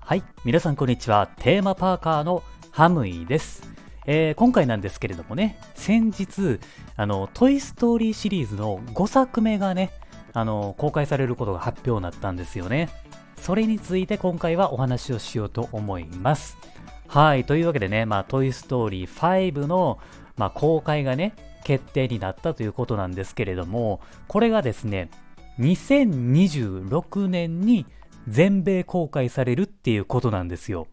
はい、皆さんこんにちは。テーマパーカーのハムイです。えー、今回なんですけれどもね、先日、あの、トイ・ストーリーシリーズの5作目がね、あの、公開されることが発表になったんですよね。それについて今回はお話をしようと思います。はい、というわけでね、まあ、トイ・ストーリー5の、まあ、公開がね、決定になったということなんですけれども、これがですね、2026年に全米公開されるっていうことなんですよ。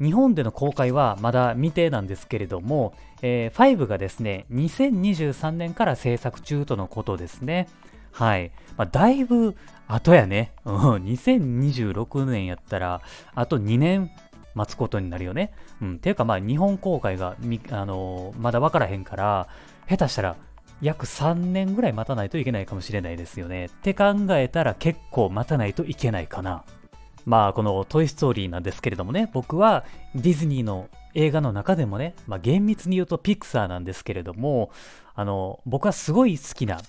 日本での公開はまだ未定なんですけれども、えー、5がですね、2023年から制作中とのことですね。はい。まあ、だいぶ後やね。うん、2026年やったら、あと2年待つことになるよね。うん。ていうか、まあ、日本公開が、あのー、まだ分からへんから、下手したら、約3年ぐらい待たないといけないかもしれないですよね。って考えたら結構待たないといけないかな。まあこのトイ・ストーリーなんですけれどもね、僕はディズニーの映画の中でもね、まあ厳密に言うとピクサーなんですけれども、あの、僕はすごい好きな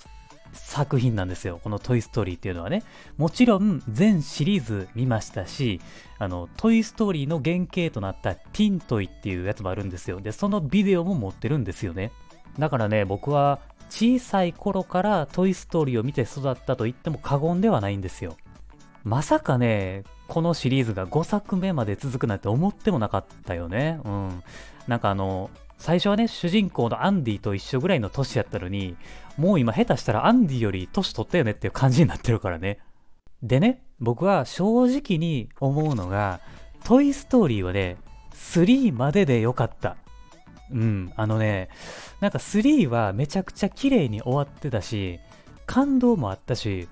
作品なんですよ。このトイ・ストーリーっていうのはね。もちろん全シリーズ見ましたし、あの、トイ・ストーリーの原型となったティントイっていうやつもあるんですよ。で、そのビデオも持ってるんですよね。だからね、僕は小さい頃からトイ・ストーリーを見て育ったと言っても過言ではないんですよ。まさかね、このシリーズが5作目まで続くなんて思ってもなかったよね。うん。なんかあの、最初はね、主人公のアンディと一緒ぐらいの年やったのに、もう今下手したらアンディより年取ったよねっていう感じになってるからね。でね、僕は正直に思うのが、トイ・ストーリーはね、3まででよかった。うん、あのね、なんか3はめちゃくちゃ綺麗に終わってたし、感動もあったし、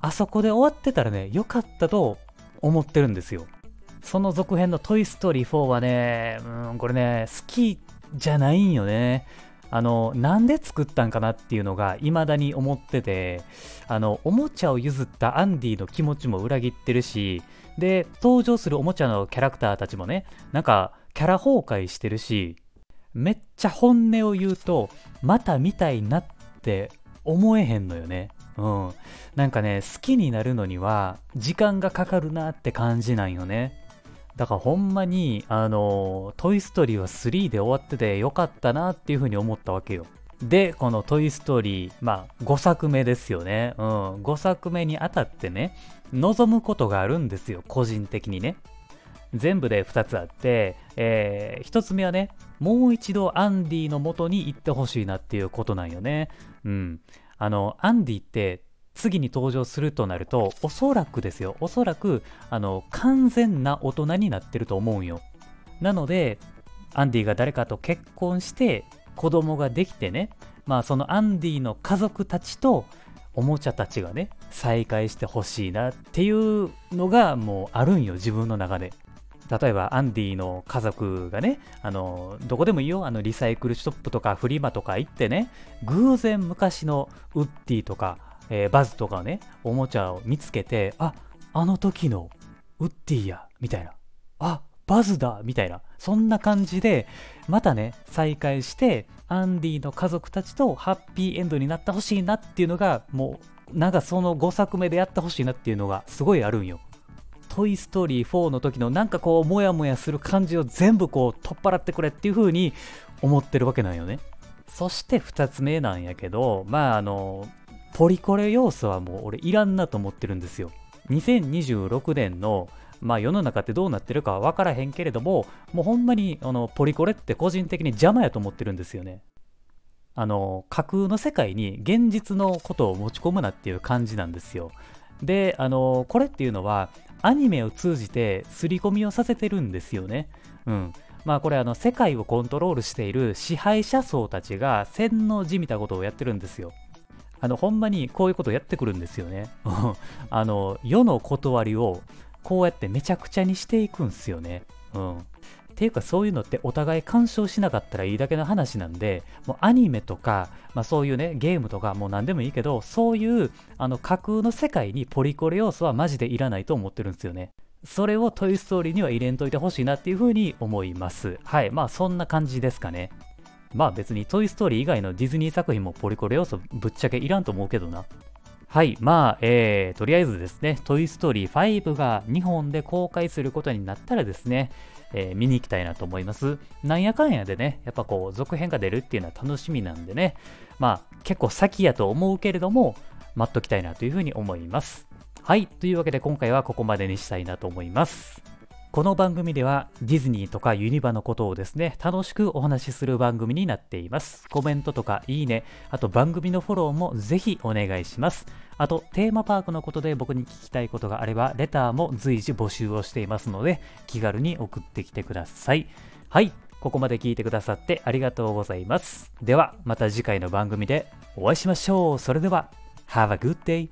あそこで終わってたらね、良かったと思ってるんですよ。その続編のトイ・ストーリー4はね、うん、これね、好きじゃないんよね。あの、なんで作ったんかなっていうのが未だに思ってて、あの、おもちゃを譲ったアンディの気持ちも裏切ってるし、で、登場するおもちゃのキャラクターたちもね、なんか、キャラ崩壊してるし、めっちゃ本音を言うと、また見たいなって思えへんのよね。うん。なんかね、好きになるのには、時間がかかるなって感じなんよね。だからほんまに、あの、トイ・ストーリーは3で終わっててよかったなっていうふうに思ったわけよ。で、このトイ・ストーリー、まあ5作目ですよね。うん。5作目にあたってね、望むことがあるんですよ、個人的にね。全部で2つあって、えー、1つ目はね、もう一度アンディの元に行ってほしいなっていうことなんよね。うん。あの、アンディって次に登場するとなると、おそらくですよ、おそらく、あの、完全な大人になってると思うんよ。なので、アンディが誰かと結婚して、子供ができてね、まあそのアンディの家族たちとおもちゃたちがね、再会してほしいなっていうのがもうあるんよ、自分の中で。例えばアンディの家族がね、あの、どこでもいいよ、あの、リサイクルショップとかフリマとか行ってね、偶然昔のウッディとか、えー、バズとかね、おもちゃを見つけて、あ、あの時のウッディや、みたいな。あ、バズだみたいな。そんな感じで、またね、再会して、アンディの家族たちとハッピーエンドになってほしいなっていうのが、もう、なんかその5作目でやってほしいなっていうのがすごいあるんよ。トイ・ストーリー4の時のなんかこうモヤモヤする感じを全部こう取っ払ってくれっていう風に思ってるわけなんよね。そして2つ目なんやけど、まああの、ポリコレ要素はもう俺いらんなと思ってるんですよ。2026年のまあ世の中ってどうなってるかは分からへんけれども、もうほんまにあのポリコレって個人的に邪魔やと思ってるんですよね。あの架空の世界に現実のことを持ち込むなっていう感じなんですよ。で、あのこれっていうのはアニメを通じて刷り込みをさせてるんですよね。うん。まあこれあの世界をコントロールしている支配者層たちが洗脳じみたことをやってるんですよ。あのほんまにこういうことをやってくるんですよね。あの世の断りをこうやってめちゃくちゃにしていくんすよね。うん。ていうかそういうのってお互い干渉しなかったらいいだけの話なんで、もうアニメとか、まあそういうね、ゲームとかもう何でもいいけど、そういうあの架空の世界にポリコレ要素はマジでいらないと思ってるんですよね。それをトイ・ストーリーには入れんといてほしいなっていうふうに思います。はい。まあそんな感じですかね。まあ別にトイ・ストーリー以外のディズニー作品もポリコレ要素ぶっちゃけいらんと思うけどな。はい、まあ、えー、とりあえずですね、トイ・ストーリー5が日本で公開することになったらですね、えー、見に行きたいなと思います。なんやかんやでね、やっぱこう、続編が出るっていうのは楽しみなんでね、まあ、結構先やと思うけれども、待っときたいなというふうに思います。はい、というわけで今回はここまでにしたいなと思います。この番組ではディズニーとかユニバのことをですね、楽しくお話しする番組になっています。コメントとかいいね、あと番組のフォローもぜひお願いします。あと、テーマパークのことで僕に聞きたいことがあれば、レターも随時募集をしていますので、気軽に送ってきてください。はい、ここまで聞いてくださってありがとうございます。では、また次回の番組でお会いしましょう。それでは、Have a good day!